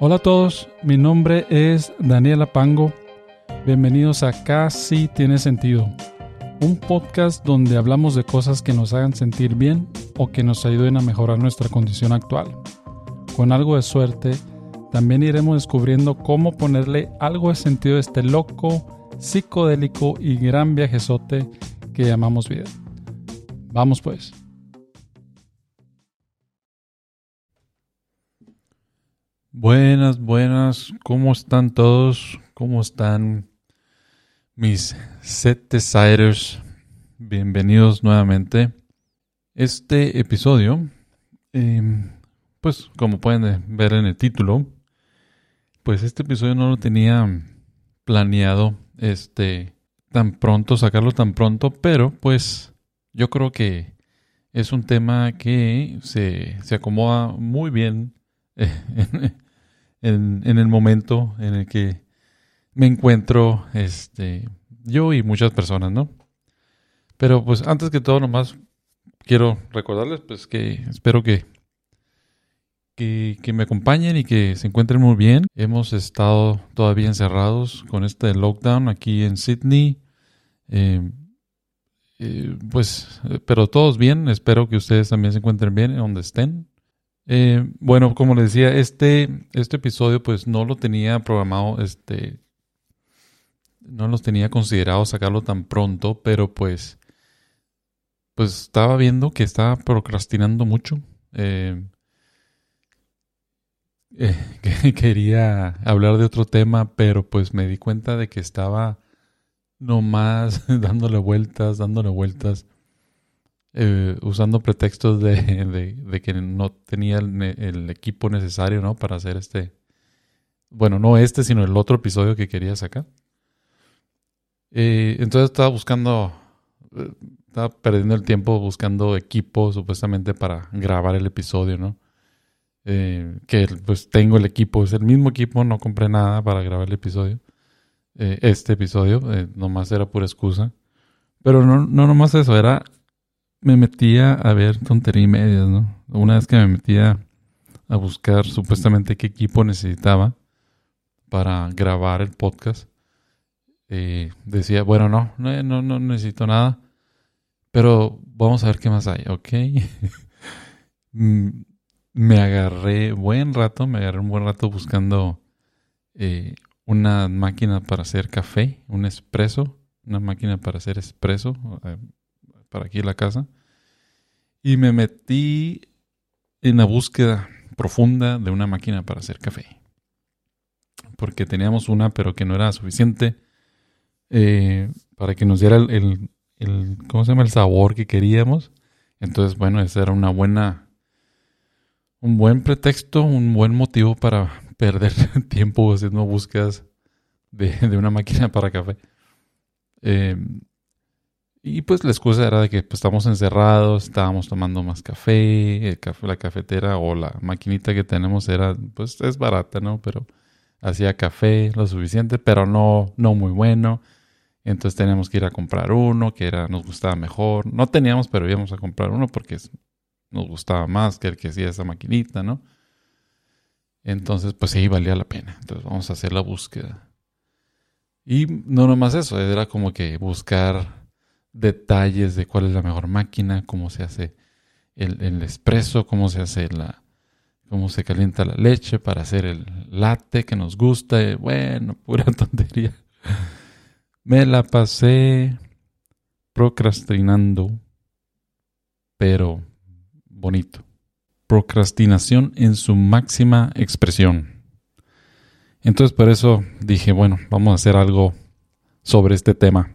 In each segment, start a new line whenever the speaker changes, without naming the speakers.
Hola a todos, mi nombre es Daniela Pango. Bienvenidos a Casi Tiene Sentido, un podcast donde hablamos de cosas que nos hagan sentir bien o que nos ayuden a mejorar nuestra condición actual. Con algo de suerte, también iremos descubriendo cómo ponerle algo de sentido a este loco, psicodélico y gran viajezote que llamamos vida. Vamos pues. Buenas, buenas, ¿cómo están todos? ¿Cómo están mis set desires? Bienvenidos nuevamente. Este episodio, em, pues como pueden ver en el título, pues este episodio no lo tenía planeado, este, tan pronto, sacarlo tan pronto, pero pues yo creo que es un tema que se, se acomoda muy bien en, en, el momento en el que me encuentro este, yo y muchas personas, ¿no? Pero pues antes que todo, nomás quiero recordarles pues que espero que, que, me acompañen y que se encuentren muy bien. Hemos estado todavía encerrados con este lockdown aquí en Sydney. Eh, eh, pues, pero todos bien. Espero que ustedes también se encuentren bien en donde estén. Eh, bueno, como les decía, este, este episodio pues no lo tenía programado, este, no los tenía considerado sacarlo tan pronto, pero pues, pues estaba viendo que estaba procrastinando mucho. Eh, eh, que quería hablar de otro tema, pero pues me di cuenta de que estaba nomás dándole vueltas, dándole vueltas eh, usando pretextos de, que no tenía el, equipo necesario, ¿no? Para hacer este, bueno, no este, sino el otro episodio que quería sacar. Eh, entonces estaba buscando, eh, estaba perdiendo el tiempo buscando equipo supuestamente para grabar el episodio, ¿no? que pues tengo el equipo, es el mismo equipo, no compré nada para grabar el episodio. este episodio, nomás era pura excusa. Pero no, no nomás eso, era me metía a ver tontería y medias, ¿no? Una vez que me metía a buscar supuestamente qué equipo necesitaba para grabar el podcast, eh, decía, bueno, no, no, no, no necesito nada, pero vamos a ver qué más hay, ¿ok? Me agarré buen rato, me agarré un buen rato buscando eh, una máquina para hacer café, un espresso, una máquina para hacer espresso, eh, para aquí la casa. Y me metí en la búsqueda profunda de una máquina para hacer café. Porque teníamos una, pero que no era suficiente eh, para que nos diera el, ¿cómo se llama? El sabor que queríamos. Entonces, bueno, ese era una buena, un buen pretexto, un buen motivo para perder tiempo haciendo búsquedas de, de una máquina para café. Eh, y pues la excusa era de que pues, estamos encerrados, estábamos tomando más café, café, la cafetera o la maquinita que tenemos era, pues es barata, ¿no? Pero hacía café lo suficiente, pero no, no muy bueno. Entonces teníamos que ir a comprar uno que era, nos gustaba mejor. No teníamos, pero íbamos a comprar uno porque nos gustaba más que el que hacía esa maquinita, ¿no? Entonces, pues sí, valía la pena. Entonces vamos a hacer la búsqueda. Y no nomás eso, era como que buscar detalles de cuál es la mejor máquina, cómo se hace el, el espresso, cómo se hace la, cómo se calienta la leche para hacer el latte que nos gusta. bueno, pura tontería. Me la pasé procrastinando, pero bonito. Procrastinación en su máxima expresión. Entonces por eso dije, bueno, vamos a hacer algo sobre este tema.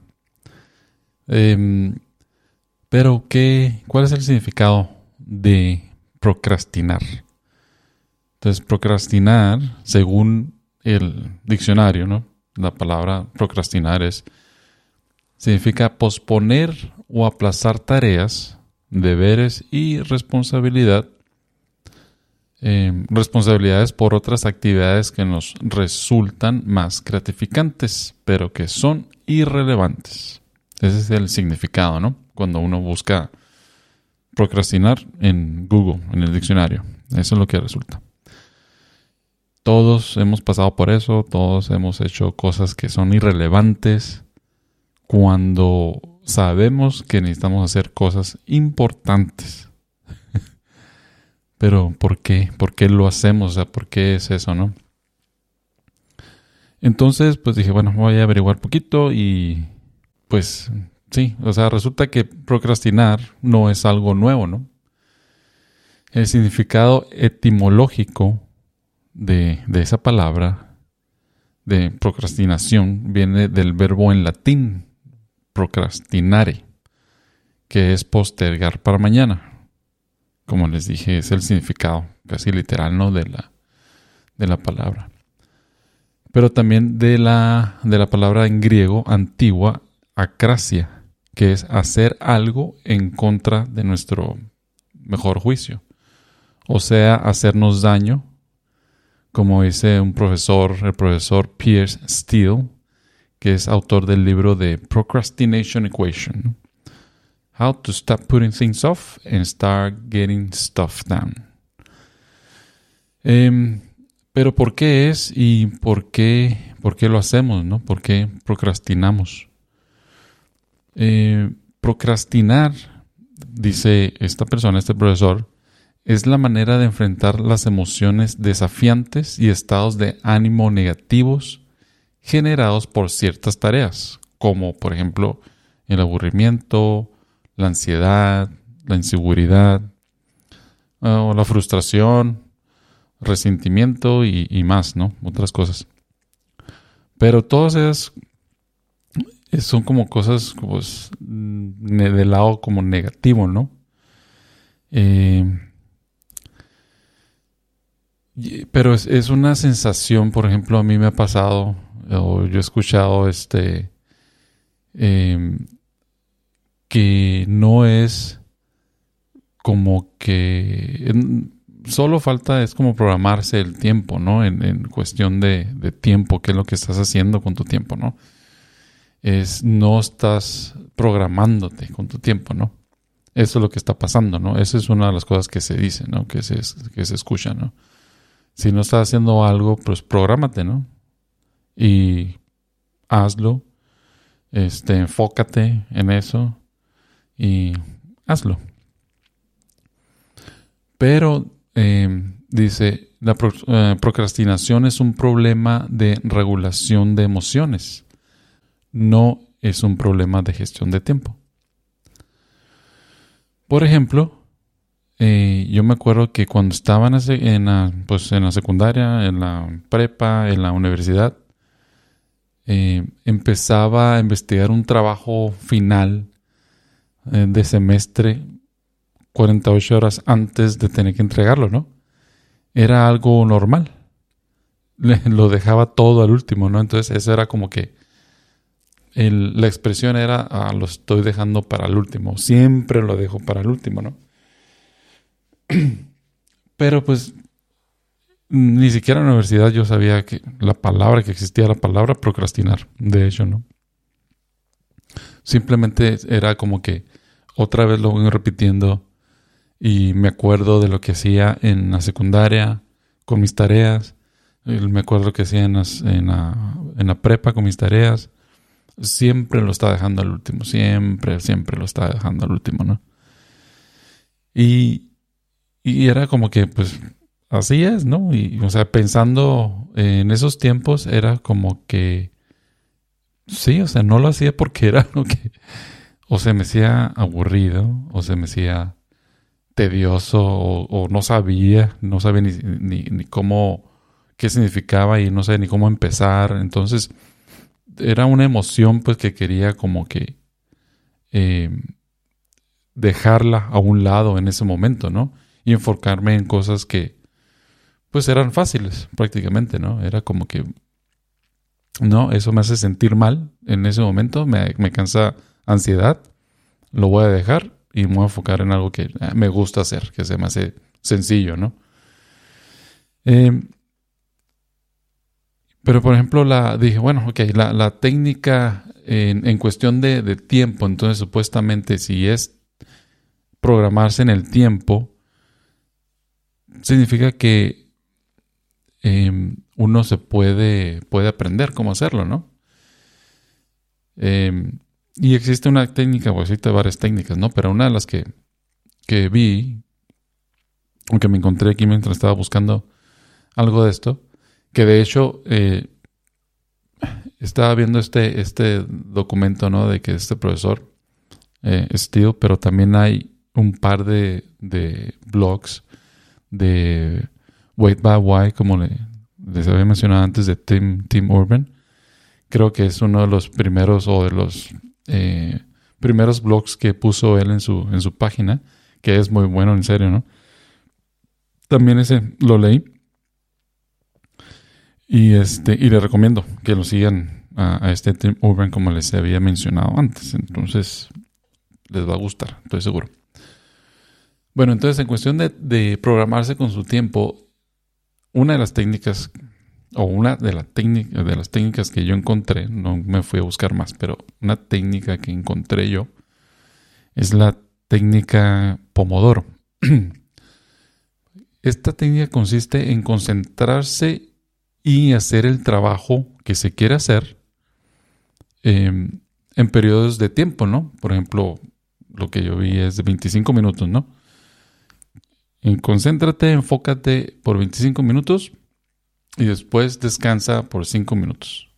Em, pero, ¿qué, ¿cuál es el significado de procrastinar? Entonces, procrastinar, según el diccionario, ¿no? La palabra procrastinar es, significa posponer o aplazar tareas, deberes y responsabilidad, em, responsabilidades por otras actividades que nos resultan más gratificantes, pero que son irrelevantes. Ese es el significado, ¿no? Cuando uno busca procrastinar en Google, en el diccionario. Eso es lo que resulta. Todos hemos pasado por eso, todos hemos hecho cosas que son irrelevantes cuando sabemos que necesitamos hacer cosas importantes. Pero ¿por qué? ¿Por qué lo hacemos? O sea, ¿por qué es eso, no? Entonces, pues dije, bueno, voy a averiguar poquito y pues sí, o sea, resulta que procrastinar no es algo nuevo, ¿no? El significado etimológico de, esa palabra, de procrastinación, viene del verbo en latín, procrastinare, que es postergar para mañana. Como les dije, es el significado casi literal, ¿no? De la, de la palabra. Pero también de la, de la palabra en griego antigua, acracia, que es hacer algo en contra de nuestro mejor juicio. O sea, hacernos daño como dice un profesor, el profesor Pierce Steele, que es autor del libro de Procrastination Equation. How to Stop Putting Things Off and Start Getting Stuff Done. Em, pero ¿por qué es y por qué, por qué lo hacemos? ¿no? ¿Por qué procrastinamos? Eh, procrastinar, dice esta persona, este profesor, es la manera de enfrentar las emociones desafiantes y estados de ánimo negativos generados por ciertas tareas, como por ejemplo el aburrimiento, la ansiedad, la inseguridad, ah, o la frustración, resentimiento y, más, ¿no? Otras cosas. Pero todas esas son como cosas pues, del lado como negativo, ¿no? Eh, pero es, una sensación, por ejemplo, a mí me ha pasado, o yo he escuchado este, em, que no es como que solo falta, es como programarse el tiempo, ¿no? En, cuestión de, de, tiempo, qué es lo que estás haciendo con tu tiempo, ¿no? Es no estás programándote con tu tiempo, ¿no? Eso es lo que está pasando, ¿no? Esa es una de las cosas que se dice, ¿no? Que se, que se escucha, ¿no? Si no estás haciendo algo, pues prográmate, ¿no? Y hazlo. Este, enfócate en eso y hazlo. Pero em, dice, la eh, procrastinación es un problema de regulación de emociones, no es un problema de gestión de tiempo. Por ejemplo, eh, yo me acuerdo que cuando estaba en la, pues en la secundaria, en la prepa, en la universidad, eh, empezaba a investigar un trabajo final eh, de semestre 48 horas antes de tener que entregarlo, ¿no? Era algo normal. lo dejaba todo al último, ¿no? Entonces eso era como que la expresión era, ah, lo estoy dejando para el último. Siempre lo dejo para el último, ¿no? Pero pues ni siquiera en la universidad yo sabía que la palabra, que existía la palabra procrastinar. De hecho, ¿no? Simplemente era como que otra vez lo voy repitiendo y me acuerdo de lo que hacía en la secundaria con mis tareas. Me acuerdo que hacía en, en, la, en la prepa con mis tareas. Siempre lo estaba dejando al último. Siempre, siempre lo estaba dejando al último, ¿no? Y y era como que, pues, así es, ¿no? Y, o sea, pensando en esos tiempos, era como que, sí, o sea, no lo hacía porque era lo que, o se me hacía aburrido, o se me hacía tedioso, o, no sabía, no sabía ni, ni, cómo, qué significaba y no sabía ni cómo empezar. Entonces, era una emoción, pues, que quería como que eh, dejarla a un lado en ese momento, ¿no? y enfocarme en cosas que pues eran fáciles prácticamente, ¿no? Era como que, no, eso me hace sentir mal en ese momento, me, me cansa ansiedad, lo voy a dejar y me voy a enfocar en algo que eh, me gusta hacer, que se me hace sencillo, ¿no? Em, pero por ejemplo, la, dije, bueno, ok, la, la técnica en, en cuestión de, de, tiempo, entonces supuestamente si es programarse en el tiempo, significa que em, uno se puede, puede aprender cómo hacerlo, ¿no? Em, y existe una técnica, o existe varias técnicas, ¿no? Pero una de las que, que vi, aunque me encontré aquí mientras estaba buscando algo de esto, que de hecho eh, estaba viendo este, este documento, ¿no? De que este profesor, eh, Steele, pero también hay un par de, de blogs de Wait by Why, como les había mencionado antes, de Tim, Tim Urban. Creo que es uno de los primeros o de los eh, primeros blogs que puso él en su, en su página, que es muy bueno, en serio, ¿no? También ese lo leí. Y este, y le recomiendo que lo sigan a, este Tim Urban como les había mencionado antes. Entonces, les va a gustar, estoy seguro. Bueno, entonces en cuestión de, programarse con su tiempo, una de las técnicas, o una de, la de las técnicas que yo encontré, no me fui a buscar más, pero una técnica que encontré yo es la técnica Pomodoro. Esta técnica consiste en concentrarse y hacer el trabajo que se quiere hacer em, en periodos de tiempo, ¿no? Por ejemplo, lo que yo vi es de 25 minutos, ¿no? concéntrate, enfócate por 25 minutos y después descansa por 5 minutos.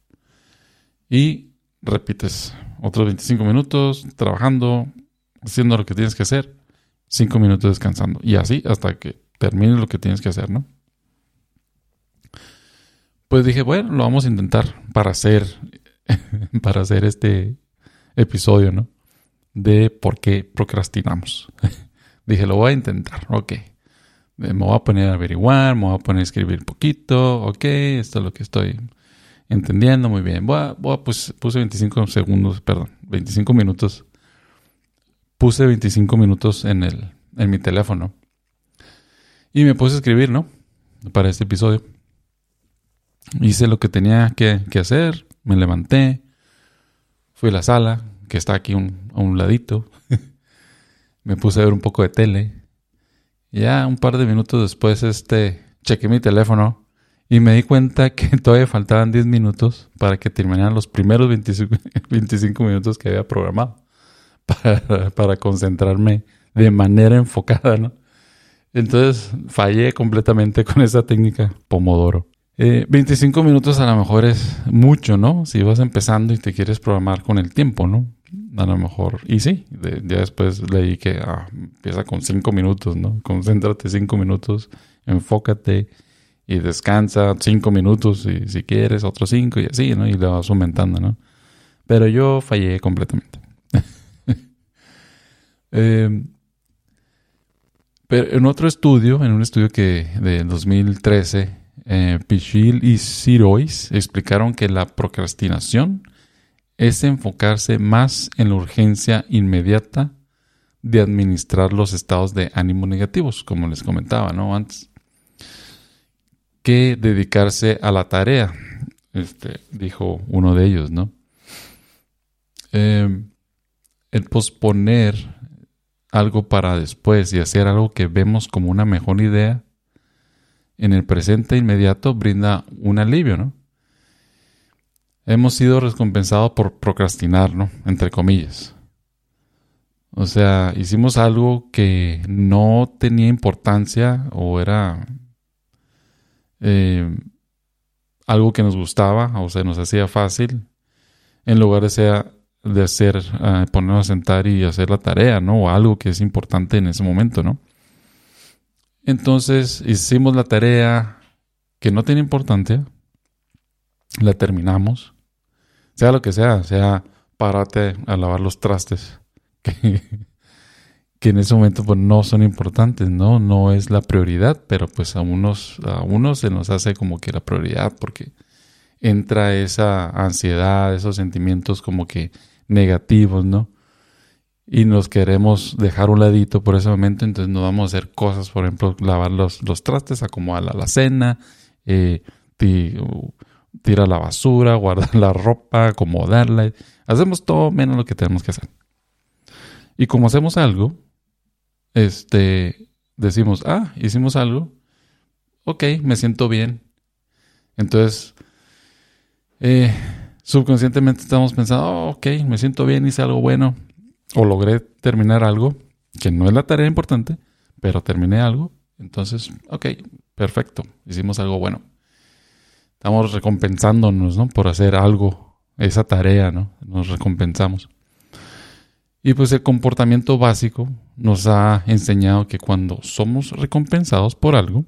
Y repites otros 25 minutos trabajando, haciendo lo que tienes que hacer, 5 minutos descansando. Y así hasta que termines lo que tienes que hacer, ¿no? Pues dije, bueno, lo vamos a intentar para hacer, para hacer este episodio, ¿no? De por qué procrastinamos. dije, lo voy a intentar, ok. Me voy a poner a averiguar, me voy a poner a escribir poquito, ok, esto es lo que estoy entendiendo, muy bien. Voy a, voy a pues, puse 25 segundos, perdón, 25 minutos. Puse 25 minutos en, el, en mi teléfono. Y me puse a escribir, ¿no? Para este episodio. Hice lo que tenía que, que hacer, me levanté, fui a la sala, que está aquí un, a un ladito. me puse a ver un poco de tele ya un par de minutos después, este, chequé mi teléfono y me di cuenta que todavía faltaban 10 minutos para que terminaran los primeros 25, minutos que había programado para, concentrarme de manera enfocada, ¿no? Entonces fallé completamente con esa técnica Pomodoro. 25 eh, minutos a lo mejor es mucho, ¿no? Si vas empezando y te quieres programar con el tiempo, ¿no? a lo mejor. Y sí, ya después leí que ah, empieza con cinco minutos, ¿no? Concéntrate cinco minutos, enfócate y descansa cinco minutos y si quieres otros cinco y así, ¿no? Y le vas aumentando, ¿no? Pero yo fallé completamente. Em, pero en otro estudio, en un estudio que de 2013, eh, Pichil y Sirois explicaron que la procrastinación es enfocarse más en la urgencia inmediata de administrar los estados de ánimo negativos, como les comentaba, ¿no? Antes, que dedicarse a la tarea, este, dijo uno de ellos, ¿no? Em, el posponer algo para después y hacer algo que vemos como una mejor idea en el presente inmediato brinda un alivio, ¿no? hemos sido recompensados por procrastinar, ¿no? Entre comillas. O sea, hicimos algo que no tenía importancia o era eh, algo que nos gustaba o sea, nos hacía fácil, en lugar de, ser, de hacer, uh, ponernos a sentar y hacer la tarea, ¿no? O algo que es importante en ese momento, ¿no? Entonces hicimos la tarea que no tiene importancia, la terminamos, sea lo que sea, sea párate a lavar los trastes, que, que en ese momento pues no son importantes, ¿no? No es la prioridad, pero pues a unos, a unos se nos hace como que la prioridad porque entra esa ansiedad, esos sentimientos como que negativos, ¿no? Y nos queremos dejar un ladito por ese momento, entonces nos vamos a hacer cosas, por ejemplo, lavar los, los trastes, acomodar la, cena, eh, tirar la basura, guardar la ropa, acomodarla. Hacemos todo menos lo que tenemos que hacer. Y como hacemos algo, este, decimos, ah, hicimos algo, ok, me siento bien. Entonces, eh, subconscientemente estamos pensando, oh, ok, me siento bien, hice algo bueno, o logré terminar algo, que no es la tarea importante, pero terminé algo. Entonces, ok, perfecto, hicimos algo bueno. Estamos recompensándonos, ¿no? Por hacer algo, esa tarea, ¿no? Nos recompensamos. Y pues el comportamiento básico nos ha enseñado que cuando somos recompensados por algo,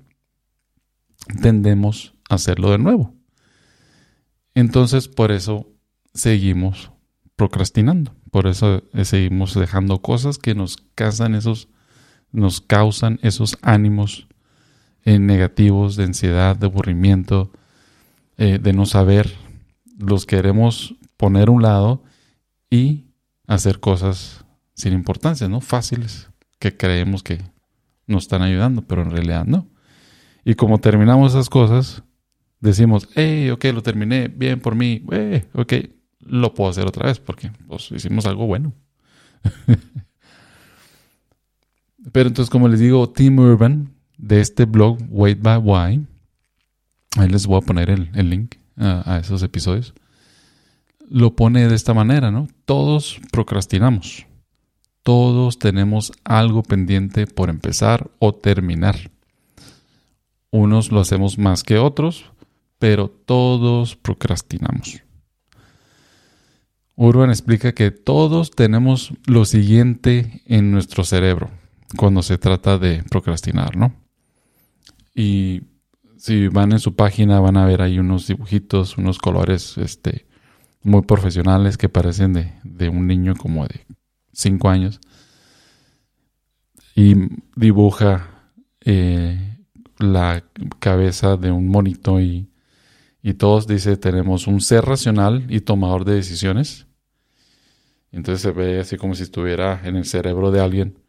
tendemos a hacerlo de nuevo. Entonces, por eso seguimos procrastinando. Por eso eh, seguimos dejando cosas que nos causan esos, nos causan esos ánimos eh, negativos de ansiedad, de aburrimiento, eh, de no saber. Los queremos poner a un lado y hacer cosas sin importancia, ¿no? Fáciles, que creemos que nos están ayudando, pero en realidad no. Y como terminamos esas cosas, decimos, hey, ok, lo terminé, bien por mí, eh, ok, lo puedo hacer otra vez porque pues, hicimos algo bueno. Pero entonces, como les digo, Tim Urban de este blog, Wait by Why, ahí les voy a poner el, link a, a, esos episodios, lo pone de esta manera, ¿no? Todos procrastinamos. Todos tenemos algo pendiente por empezar o terminar. Unos lo hacemos más que otros, pero todos procrastinamos. Urban explica que todos tenemos lo siguiente en nuestro cerebro cuando se trata de procrastinar, ¿no? Y si van en su página van a ver ahí unos dibujitos, unos colores este, muy profesionales que parecen de, un niño como de 5 años. Y dibuja eh, la cabeza de un monito y y todos, dice, tenemos un ser racional y tomador de decisiones. Entonces se ve así como si estuviera en el cerebro de alguien.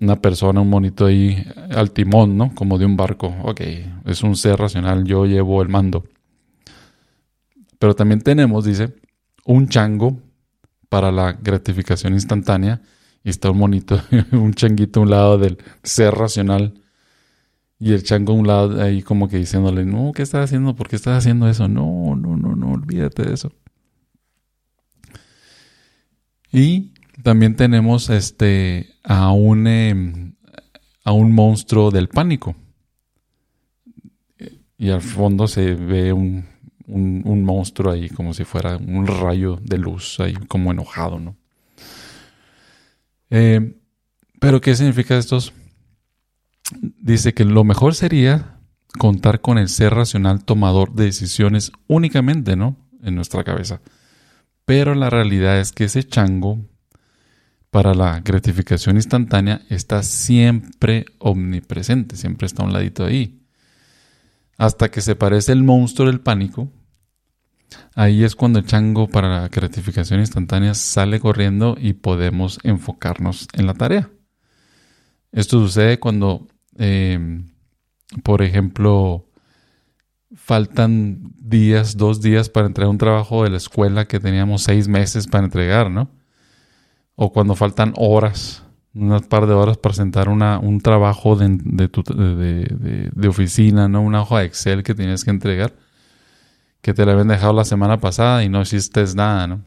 Una persona, un monito ahí al timón, ¿no? Como de un barco. Ok, es un ser racional, yo llevo el mando. Pero también tenemos, dice, un chango para la gratificación instantánea. Y está un monito, un changuito a un lado del ser racional y el chango a un lado ahí como que diciéndole, no, ¿qué estás haciendo? ¿Por qué estás haciendo eso? No, no, no, no, olvídate de eso. Y también tenemos este a un, em, a un monstruo del pánico. Y al fondo se ve un, un, monstruo ahí como si fuera un rayo de luz ahí como enojado, ¿no? Eh, pero ¿qué significa estos? Dice que lo mejor sería contar con el ser racional tomador de decisiones únicamente, ¿no? En nuestra cabeza. Pero la realidad es que ese chango para la gratificación instantánea está siempre omnipresente, siempre está a un ladito ahí. Hasta que se parece el monstruo del pánico, ahí es cuando el chango para la gratificación instantánea sale corriendo y podemos enfocarnos en la tarea. Esto sucede cuando Em, por ejemplo, faltan días, dos días para entregar un trabajo de la escuela que teníamos seis meses para entregar, ¿no? O cuando faltan horas, unas par de horas para presentar una, un trabajo de, de, oficina, ¿no? Una hoja de Excel que tienes que entregar, que te la habían dejado la semana pasada y no hiciste nada, ¿no?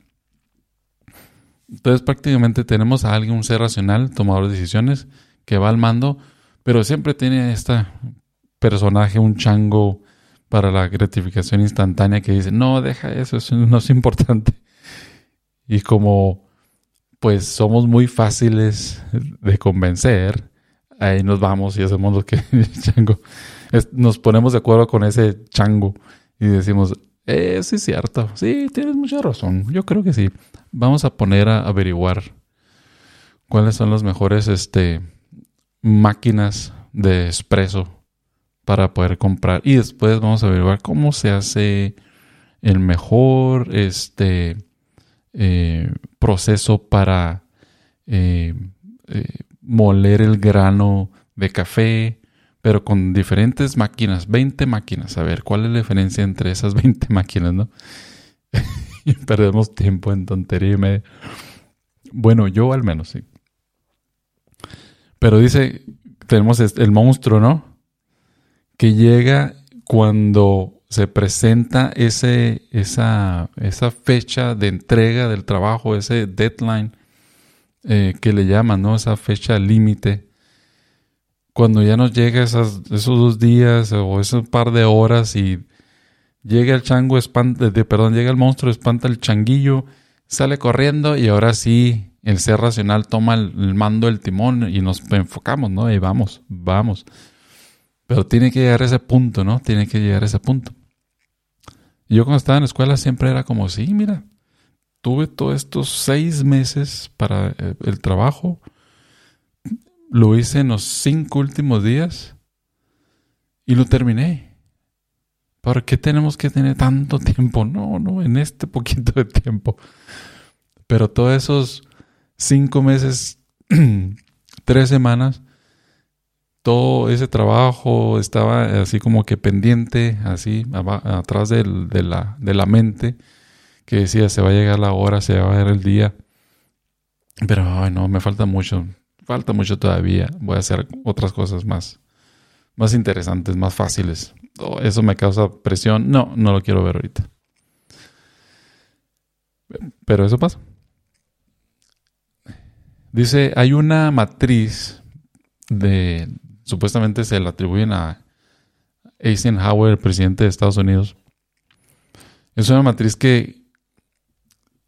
Entonces prácticamente tenemos a alguien, un ser racional, tomador de decisiones, que va al mando pero siempre tiene este personaje, un chango para la gratificación instantánea que dice, no, deja eso, eso no es importante. Y como pues somos muy fáciles de convencer, ahí nos vamos y hacemos lo que chango. nos ponemos de acuerdo con ese chango y decimos, eh, sí es cierto, sí, tienes mucha razón, yo creo que sí. Vamos a poner a averiguar cuáles son los mejores este, máquinas de espresso para poder comprar. Y después vamos a averiguar cómo se hace el mejor este, eh, proceso para eh, eh, moler el grano de café, pero con diferentes máquinas, 20 máquinas. A ver, ¿cuál es la diferencia entre esas 20 máquinas, no? y perdemos tiempo en tontería y media. Bueno, yo al menos, sí. Pero dice, tenemos el monstruo, ¿no? Que llega cuando se presenta ese, esa, esa fecha de entrega del trabajo, ese deadline eh, que le llaman, ¿no? Esa fecha límite. Cuando ya nos llega esos dos días o ese par de horas y llega el chango, espanta, perdón, llega el monstruo, espanta el changuillo, sale corriendo y ahora sí el ser racional toma el, mando del timón y nos enfocamos, ¿no? Y vamos, vamos. Pero tiene que llegar a ese punto, ¿no? Tiene que llegar a ese punto. yo cuando estaba en la escuela siempre era como, sí, mira, tuve todos estos seis meses para eh, el trabajo, lo hice en los cinco últimos días y lo terminé. ¿Para qué tenemos que tener tanto tiempo? No, no, en este poquito de tiempo. Pero todos esos cinco meses, tres semanas, todo ese trabajo estaba así como que pendiente, así atrás de, la, de la mente, que decía, se va a llegar la hora, se va a ver el día. Pero, ay, no, me falta mucho, falta mucho todavía. Voy a hacer otras cosas más, más interesantes, más fáciles. Oh, eso me causa presión. No, no lo quiero ver ahorita. Pero eso pasa. Dice, hay una matriz de, supuestamente se le atribuyen a Eisenhower, el presidente de Estados Unidos. Es una matriz que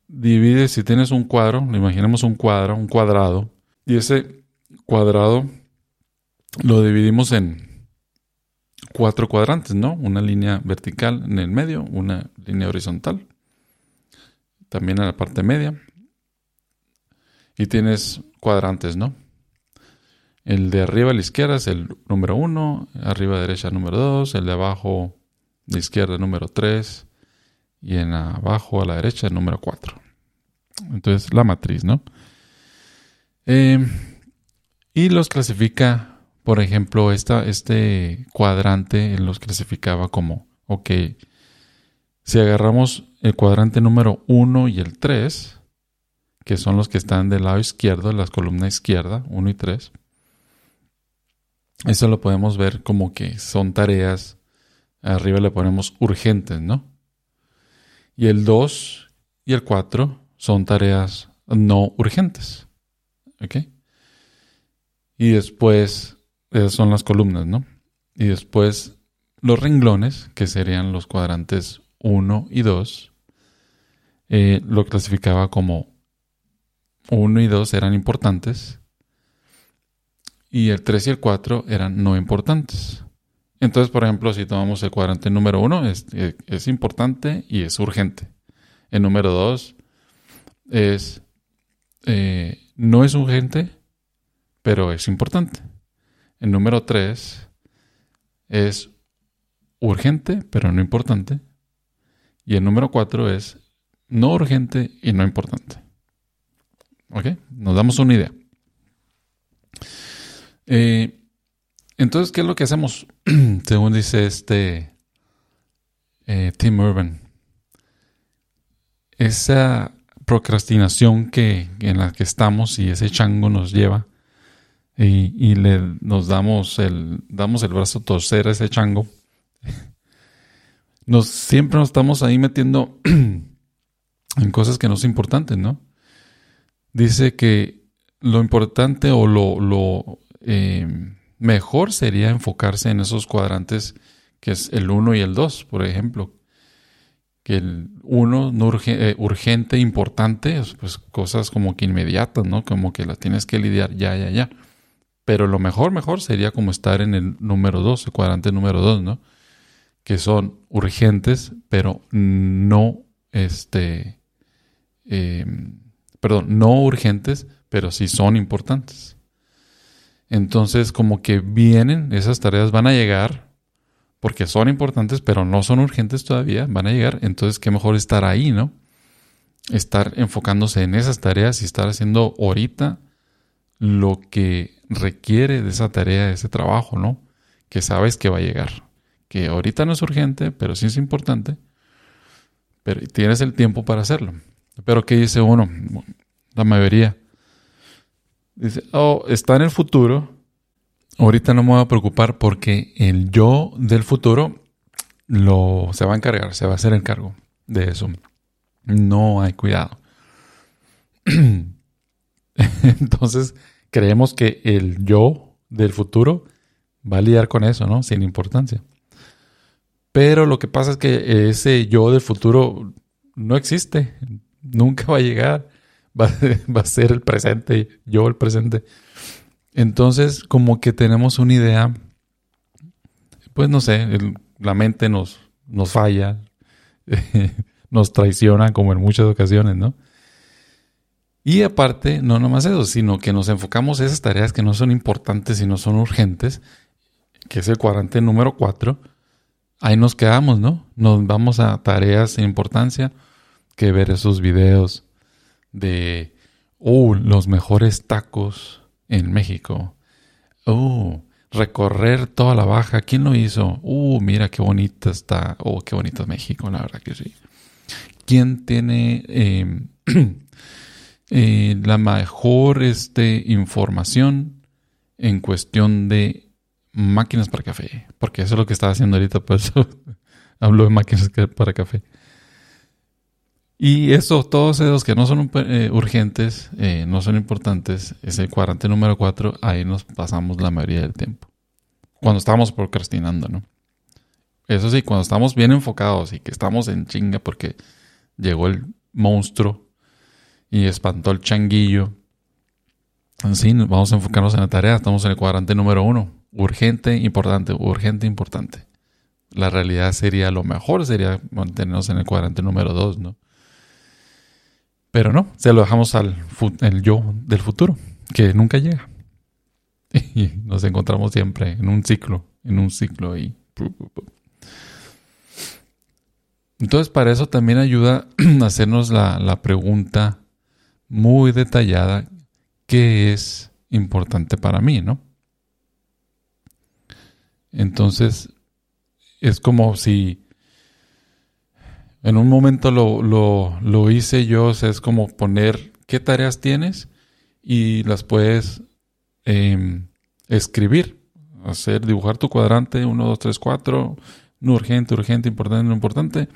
divide, si tienes un cuadro, imaginemos un cuadro, un cuadrado, y ese cuadrado lo dividimos en cuatro cuadrantes, ¿no? Una línea vertical en el medio, una línea horizontal, también en la parte media, y tienes cuadrantes, ¿no? El de arriba a la izquierda es el número 1, arriba a la derecha el número 2, el de abajo a la izquierda el número 3 y en abajo a la derecha el número 4. Entonces la matriz, ¿no? Em, y los clasifica, por ejemplo, esta, este cuadrante él los clasificaba como, ok, si agarramos el cuadrante número 1 y el 3, que son los que están del lado izquierdo, la columna izquierda, 1 y 3, eso lo podemos ver como que son tareas, arriba le ponemos urgentes, ¿no? Y el 2 y el 4 son tareas no urgentes. ¿Ok? Y después, esas son las columnas, ¿no? Y después los renglones, que serían los cuadrantes 1 y 2, eh, lo clasificaba como 1 y 2 eran importantes y el 3 y el 4 eran no importantes. Entonces, por ejemplo, si tomamos el cuadrante número 1, es, importante y es urgente. El número 2 es eh, no es urgente, pero es importante. El número 3 es urgente, pero no importante. Y el número 4 es no urgente y no importante. ¿Ok? Nos damos una idea. Eh, entonces, ¿qué es lo que hacemos? Según dice este eh, Tim Urban. Esa procrastinación que, en la que estamos y ese chango nos lleva y, le nos damos el, damos el brazo a torcer a ese chango. Nos, siempre nos estamos ahí metiendo en cosas que no son importantes, ¿no? Dice que lo importante o lo, lo eh, mejor sería enfocarse en esos cuadrantes que es el 1 y el 2, por ejemplo. Que el 1 no urge, eh, urgente, importante, pues cosas como que inmediatas, ¿no? Como que las tienes que lidiar ya, ya, ya. Pero lo mejor, mejor sería como estar en el número 2, el cuadrante número 2, ¿no? Que son urgentes, pero no, este, em, perdón, no urgentes, pero sí son importantes. Entonces, como que vienen, esas tareas van a llegar, porque son importantes, pero no son urgentes todavía, van a llegar. Entonces, qué mejor estar ahí, ¿no? Estar enfocándose en esas tareas y estar haciendo ahorita lo que requiere de esa tarea, de ese trabajo, ¿no? Que sabes que va a llegar. Que ahorita no es urgente, pero sí es importante. Pero tienes el tiempo para hacerlo. Pero ¿qué dice uno? La mayoría Dice, oh, está en el futuro. Ahorita no me voy a preocupar porque el yo del futuro lo, se va a encargar, se va a hacer el cargo de eso. No hay cuidado. Entonces, creemos que el yo del futuro va a lidiar con eso, ¿no? Sin importancia. Pero lo que pasa es que ese yo del futuro no existe, nunca va a llegar, va, a ser el presente, yo el presente. Entonces, como que tenemos una idea, pues no sé, la mente nos, nos falla, nos traiciona como en muchas ocasiones, ¿no? Y aparte, no nomás eso, sino que nos enfocamos en esas tareas que no son importantes y no son urgentes, que es el cuadrante número 4, ahí nos quedamos, ¿no? Nos vamos a tareas sin importancia, que ver esos videos de, oh, los mejores tacos en México. Oh, recorrer toda la baja. ¿Quién lo hizo? Uh, mira qué bonita está. Oh, qué bonito es México, la verdad que sí. ¿Quién tiene em, eh, la mejor este, información en cuestión de máquinas para café? Porque eso es lo que estaba haciendo ahorita, por eso hablo de máquinas para café. Y eso, todos esos que no son eh, urgentes, eh, no son importantes, es el cuadrante número 4, ahí nos pasamos la mayoría del tiempo. Cuando estamos procrastinando, ¿no? Eso sí, cuando estamos bien enfocados y que estamos en chinga porque llegó el monstruo y espantó el changuillo. Sí, vamos a enfocarnos en la tarea, estamos en el cuadrante número 1. Urgente, importante, urgente, importante. La realidad sería, lo mejor sería mantenernos en el cuadrante número 2, ¿no? Pero no, se lo dejamos al el yo del futuro, que nunca llega. Y nos encontramos siempre en un ciclo, en un ciclo ahí. Entonces, para eso también ayuda a hacernos la, la pregunta muy detallada, ¿qué es importante para mí, no? Entonces, es como si en un momento lo, lo, hice yo, es como poner qué tareas tienes y las puedes em, escribir, hacer, dibujar tu cuadrante, 1, 2, 3, 4, no urgente, urgente, importante, no importante.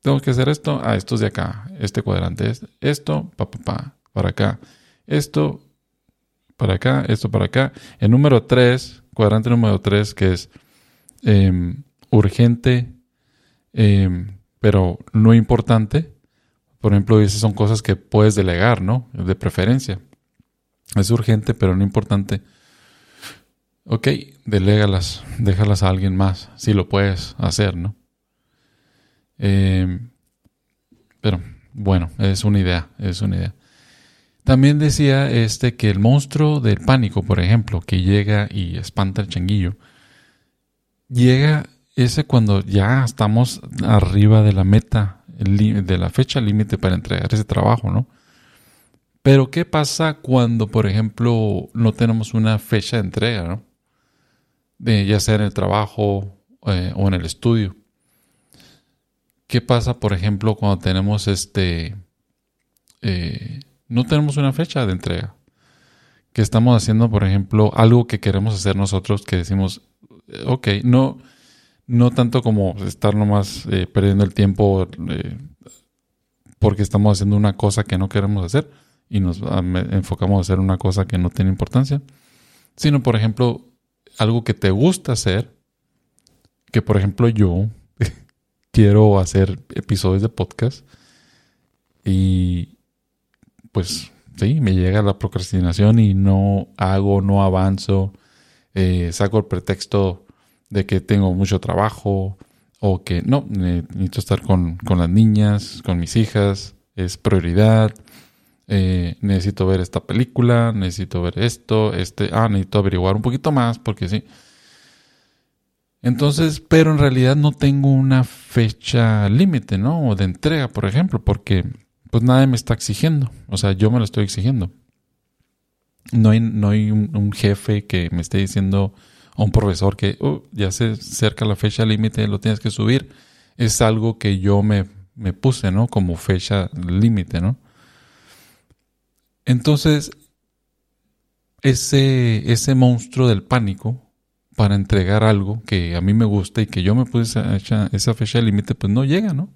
Tengo que hacer esto, ah, esto es de acá, este cuadrante es esto, pa, pa, pa, para acá, esto para acá, esto para acá. El número 3, cuadrante número 3, que es em, urgente, eh, pero no importante. Por ejemplo, esas son cosas que puedes delegar, ¿no? De preferencia. Es urgente, pero no importante. Ok, delégalas, déjalas a alguien más, si lo puedes hacer, ¿no? Eh, pero bueno, es una idea, es una idea. También decía este que el monstruo del pánico, por ejemplo, que llega y espanta el changuillo, llega ese cuando ya estamos arriba de la meta, de la fecha límite para entregar ese trabajo, ¿no? Pero ¿qué pasa cuando, por ejemplo, no tenemos una fecha de entrega, ¿no? Ya sea en el trabajo eh, o en el estudio. ¿Qué pasa, por ejemplo, cuando tenemos este... Eh, no tenemos una fecha de entrega? Que estamos haciendo, por ejemplo, algo que queremos hacer nosotros, que decimos, ok, no no tanto como estar nomás eh, perdiendo el tiempo eh, porque estamos haciendo una cosa que no queremos hacer y nos ah, enfocamos a hacer una cosa que no tiene importancia, sino por ejemplo algo que te gusta hacer, que por ejemplo yo quiero hacer episodios de podcast y pues sí, me llega la procrastinación y no hago, no avanzo, eh, saco el pretexto de que tengo mucho trabajo o que no, necesito estar con, las niñas, con mis hijas, es prioridad. Eh, necesito ver esta película, necesito ver esto, este, ah, necesito averiguar un poquito más porque sí. Entonces, pero en realidad no tengo una fecha límite, ¿no? O de entrega, por ejemplo, porque pues nadie me está exigiendo. O sea, yo me lo estoy exigiendo. No hay, no hay un jefe que me esté diciendo, a un profesor que uh, ya se cerca la fecha límite, lo tienes que subir, es algo que yo me, me puse, ¿no? Como fecha límite, ¿no? Entonces, ese, ese monstruo del pánico para entregar algo que a mí me gusta y que yo me puse esa, esa fecha límite, pues no llega, ¿no?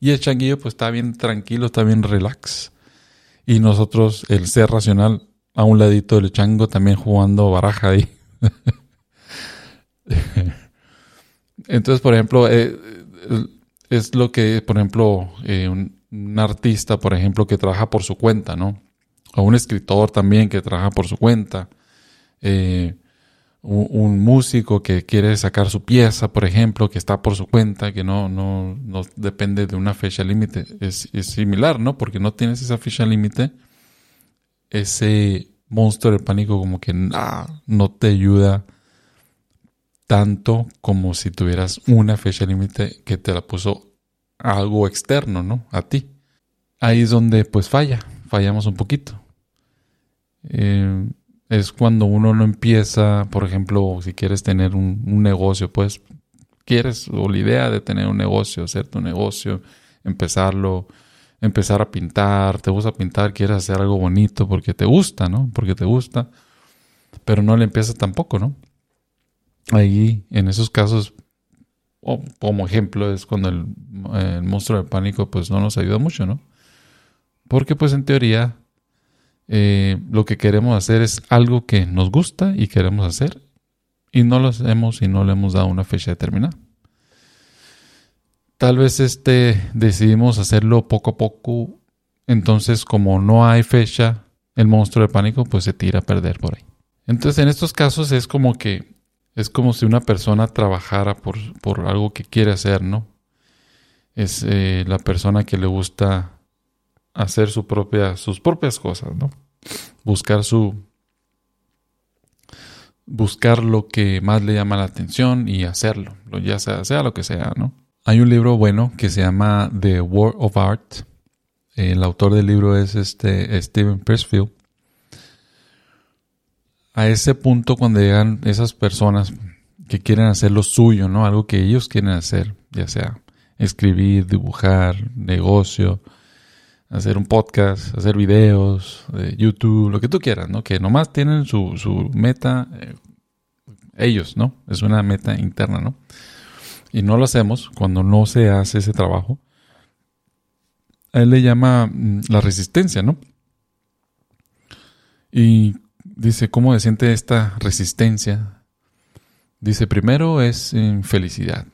Y el changuillo pues está bien tranquilo, está bien relax. Y nosotros, el ser racional, a un ladito del chango también jugando baraja ahí. Entonces, por ejemplo, eh, es lo que, por ejemplo, eh, un, artista, por ejemplo, que trabaja por su cuenta, ¿no? O un escritor también que trabaja por su cuenta. Eh, un, músico que quiere sacar su pieza, por ejemplo, que está por su cuenta, que no, no, no depende de una fecha límite. Es, es, similar, ¿no? Porque no tienes esa fecha límite. Ese monstruo del pánico como que no te ayuda tanto como si tuvieras una fecha límite que te la puso algo externo, ¿no? A ti. Ahí es donde pues falla, fallamos un poquito. Eh, es cuando uno no empieza, por ejemplo, si quieres tener un, negocio, pues quieres o la idea de tener un negocio, hacer tu negocio, empezarlo, empezar a pintar, te gusta pintar, quieres hacer algo bonito porque te gusta, ¿no? Porque te gusta, pero no le empiezas tampoco, ¿no? Ahí, en esos casos, como ejemplo, es cuando el, el monstruo de pánico pues no nos ayuda mucho, ¿no? Porque pues en teoría eh, lo que queremos hacer es algo que nos gusta y queremos hacer y no lo hacemos y no le hemos dado una fecha determinada. Tal vez este decidimos hacerlo poco a poco, entonces como no hay fecha, el monstruo de pánico pues se tira a perder por ahí. Entonces en estos casos es como que es como si una persona trabajara por, por algo que quiere hacer, ¿no? Es eh, la persona que le gusta hacer su propia, sus propias cosas, ¿no? Buscar su buscar lo que más le llama la atención y hacerlo, ya sea, sea lo que sea, ¿no? Hay un libro bueno que se llama The War of Art. El autor del libro es este Steven Pressfield. A ese punto cuando llegan esas personas que quieren hacer lo suyo, ¿no? Algo que ellos quieren hacer, ya sea escribir, dibujar, negocio, hacer un podcast, hacer videos, de YouTube, lo que tú quieras, ¿no? Que nomás tienen su, su meta, eh, ellos, ¿no? Es una meta interna, ¿no? Y no lo hacemos cuando no se hace ese trabajo. A él le llama mm, la resistencia, ¿no? Y dice, ¿cómo se siente esta resistencia? Dice, primero es felicidad.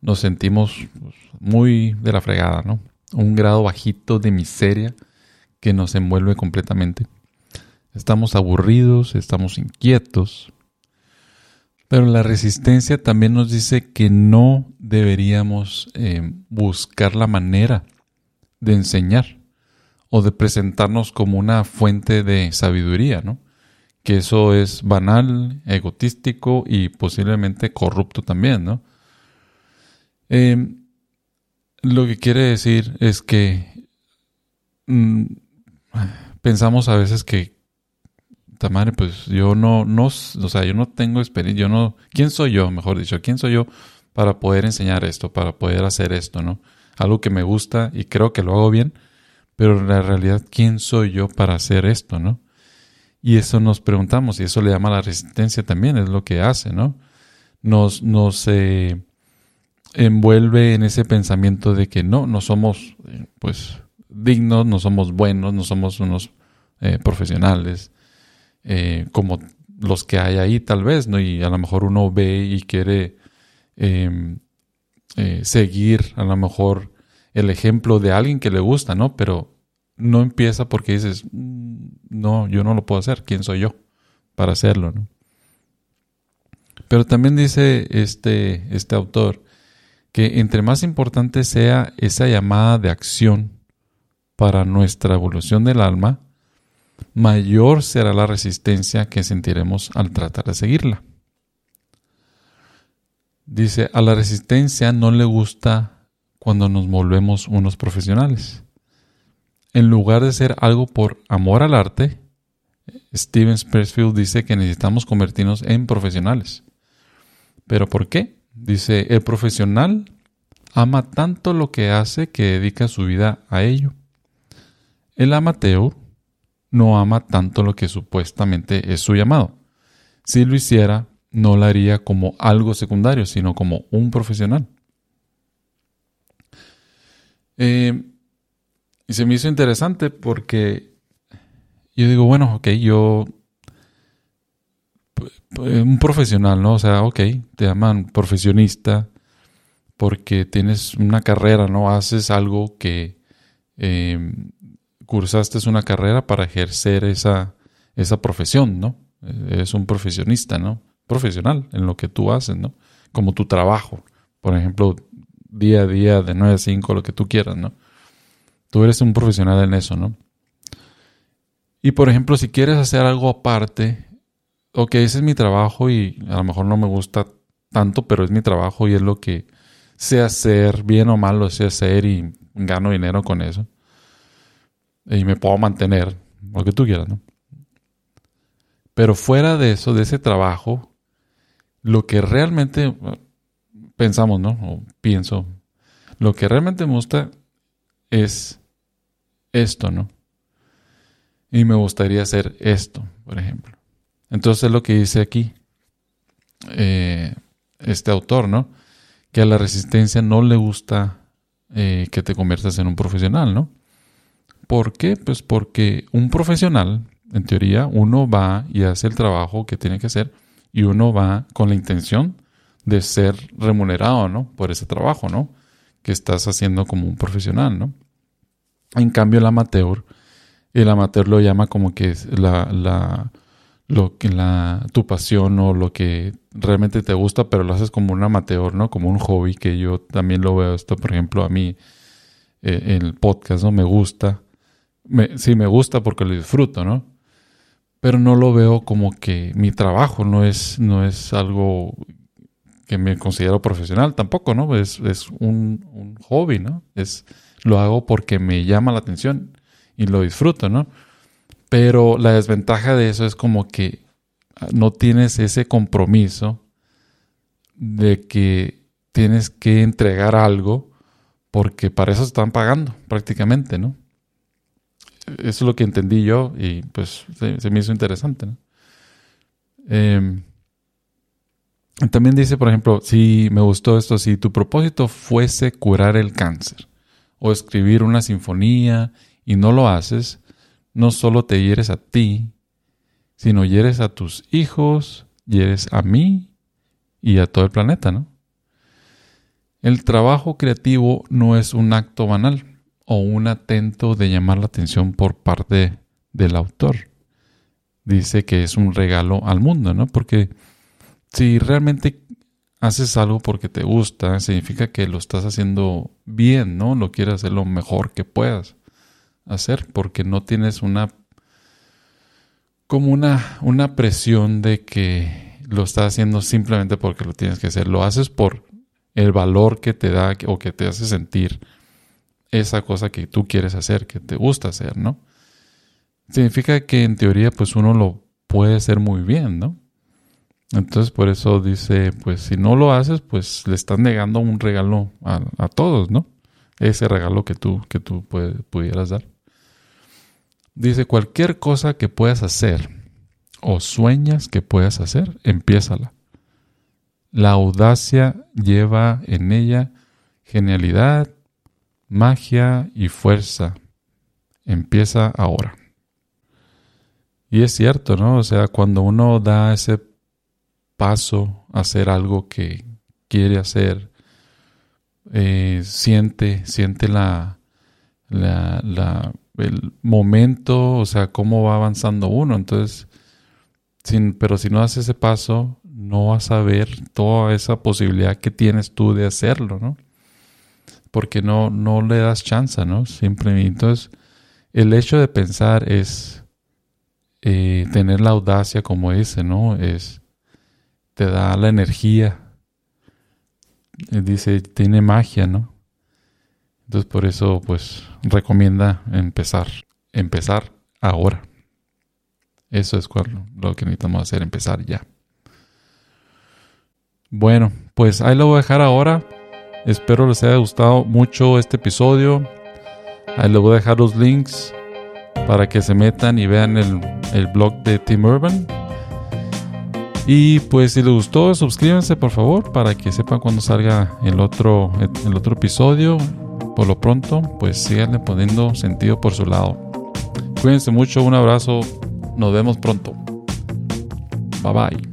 Nos sentimos pues, muy de la fregada, ¿no? un grado bajito de miseria que nos envuelve completamente. Estamos aburridos, estamos inquietos, pero la resistencia también nos dice que no deberíamos eh, buscar la manera de enseñar o de presentarnos como una fuente de sabiduría, ¿no? Que eso es banal, egotístico y posiblemente corrupto también, ¿no? Eh, lo que quiere decir es que mm, pensamos a veces que, Tamare, pues yo no, no, o sea, yo no tengo experiencia, yo no, ¿quién soy yo, mejor dicho? ¿Quién soy yo para poder enseñar esto, para poder hacer esto, no? Algo que me gusta y creo que lo hago bien, pero en la realidad, ¿quién soy yo para hacer esto, no? Y eso nos preguntamos, y eso le llama la resistencia también, es lo que hace, ¿no? Nos, nos, eh, envuelve en ese pensamiento de que no, no somos pues dignos, no somos buenos, no somos unos eh, profesionales eh, como los que hay ahí tal vez, ¿no? Y a lo mejor uno ve y quiere em, eh, seguir a lo mejor el ejemplo de alguien que le gusta, ¿no? Pero no empieza porque dices, mm, no, yo no lo puedo hacer, ¿quién soy yo para hacerlo, ¿no? Pero también dice este, este autor, que entre más importante sea esa llamada de acción para nuestra evolución del alma, mayor será la resistencia que sentiremos al tratar de seguirla. Dice, a la resistencia no le gusta cuando nos volvemos unos profesionales. En lugar de ser algo por amor al arte, Steven Sparefield dice que necesitamos convertirnos en profesionales. ¿Pero por qué? Dice, el profesional ama tanto lo que hace que dedica su vida a ello. El amateur no ama tanto lo que supuestamente es su llamado. Si lo hiciera, no la haría como algo secundario, sino como un profesional. Eh, y se me hizo interesante porque yo digo, bueno, ok, yo un profesional, ¿no? O sea, ok, te llaman profesionista porque tienes una carrera, ¿no? Haces algo que eh, cursaste una carrera para ejercer esa, esa profesión, ¿no? Eres un profesionista, ¿no? Profesional en lo que tú haces, ¿no? Como tu trabajo. Por ejemplo, día a día, de 9 a 5, lo que tú quieras, ¿no? Tú eres un profesional en eso, ¿no? Y por ejemplo, si quieres hacer algo aparte, ok, ese es mi trabajo y a lo mejor no me gusta tanto, pero es mi trabajo y es lo que sé hacer, bien o mal lo sé hacer y gano dinero con eso. Y me puedo mantener, lo que tú quieras, ¿no? Pero fuera de eso, de ese trabajo, lo que realmente pensamos, ¿no? O pienso, lo que realmente me gusta es esto, ¿no? Y me gustaría hacer esto, por ejemplo. Entonces lo que dice aquí eh, este autor, ¿no? Que a la resistencia no le gusta eh, que te conviertas en un profesional, ¿no? ¿Por qué? Pues porque un profesional, en teoría, uno va y hace el trabajo que tiene que hacer y uno va con la intención de ser remunerado, ¿no? Por ese trabajo, ¿no? Que estás haciendo como un profesional, ¿no? En cambio, el amateur, el amateur lo llama como que la, la, lo la, tu pasión o lo que realmente te gusta, pero lo haces como un amateur, ¿no? Como un hobby, que yo también lo veo esto, por ejemplo, a mí, eh, el podcast, ¿no? Me gusta. Sí, me gusta porque lo disfruto, ¿no? Pero no lo veo como que mi trabajo no es, no es algo que me considero profesional tampoco, ¿no? Es, es un, un, hobby, ¿no? Es, lo hago porque me llama la atención y lo disfruto, ¿no? Pero la desventaja de eso es como que no tienes ese compromiso de que tienes que entregar algo porque para eso están pagando prácticamente, ¿no? Eso es lo que entendí yo y pues se, me hizo interesante, ¿no? Eh, también dice, por ejemplo, si me gustó esto, si tu propósito fuese curar el cáncer o escribir una sinfonía y no lo haces, no solo te hieres a ti, sino hieres a tus hijos, hieres a mí y a todo el planeta, ¿no? El trabajo creativo no es un acto banal o un atento de llamar la atención por parte del autor. Dice que es un regalo al mundo, ¿no? Porque si realmente haces algo porque te gusta, significa que lo estás haciendo bien, ¿no? Lo quieres hacer lo mejor que puedas hacer porque no tienes una como una, una presión de que lo estás haciendo simplemente porque lo tienes que hacer. Lo haces por el valor que te da o que te hace sentir esa cosa que tú quieres hacer, que te gusta hacer, ¿no? Significa que en teoría pues uno lo puede hacer muy bien, ¿no? Entonces por eso dice, pues si no lo haces, pues le estás negando un regalo a, todos, ¿no? Ese regalo que tú, que tú pudieras dar. Dice, cualquier cosa que puedas hacer o sueñas que puedas hacer, empiézala. La audacia lleva en ella genialidad, magia y fuerza. Empieza ahora. Y es cierto, ¿no? O sea, cuando uno da ese paso a hacer algo que quiere hacer, eh, siente, siente la, el momento, o sea, cómo va avanzando uno. Entonces, sin, pero si no haces ese paso, no vas a ver toda esa posibilidad que tienes tú de hacerlo, ¿no? Porque no, no le das chance, ¿no? Siempre. Entonces, el hecho de pensar es eh, tener la audacia, como dice, ¿no? Es te da la energía. Dice, tiene magia, ¿no? Entonces por eso pues recomienda empezar, empezar ahora. Eso es lo que necesitamos hacer, empezar ya. Bueno, pues ahí lo voy a dejar ahora. Espero les haya gustado mucho este episodio. Ahí les voy a dejar los links para que se metan y vean el, el blog de Tim Urban Y pues si les gustó, suscríbanse por favor para que sepan cuando salga el otro, el otro episodio. Por lo pronto, pues síganle poniendo sentido por su lado. Cuídense mucho, un abrazo, nos vemos pronto. Bye bye.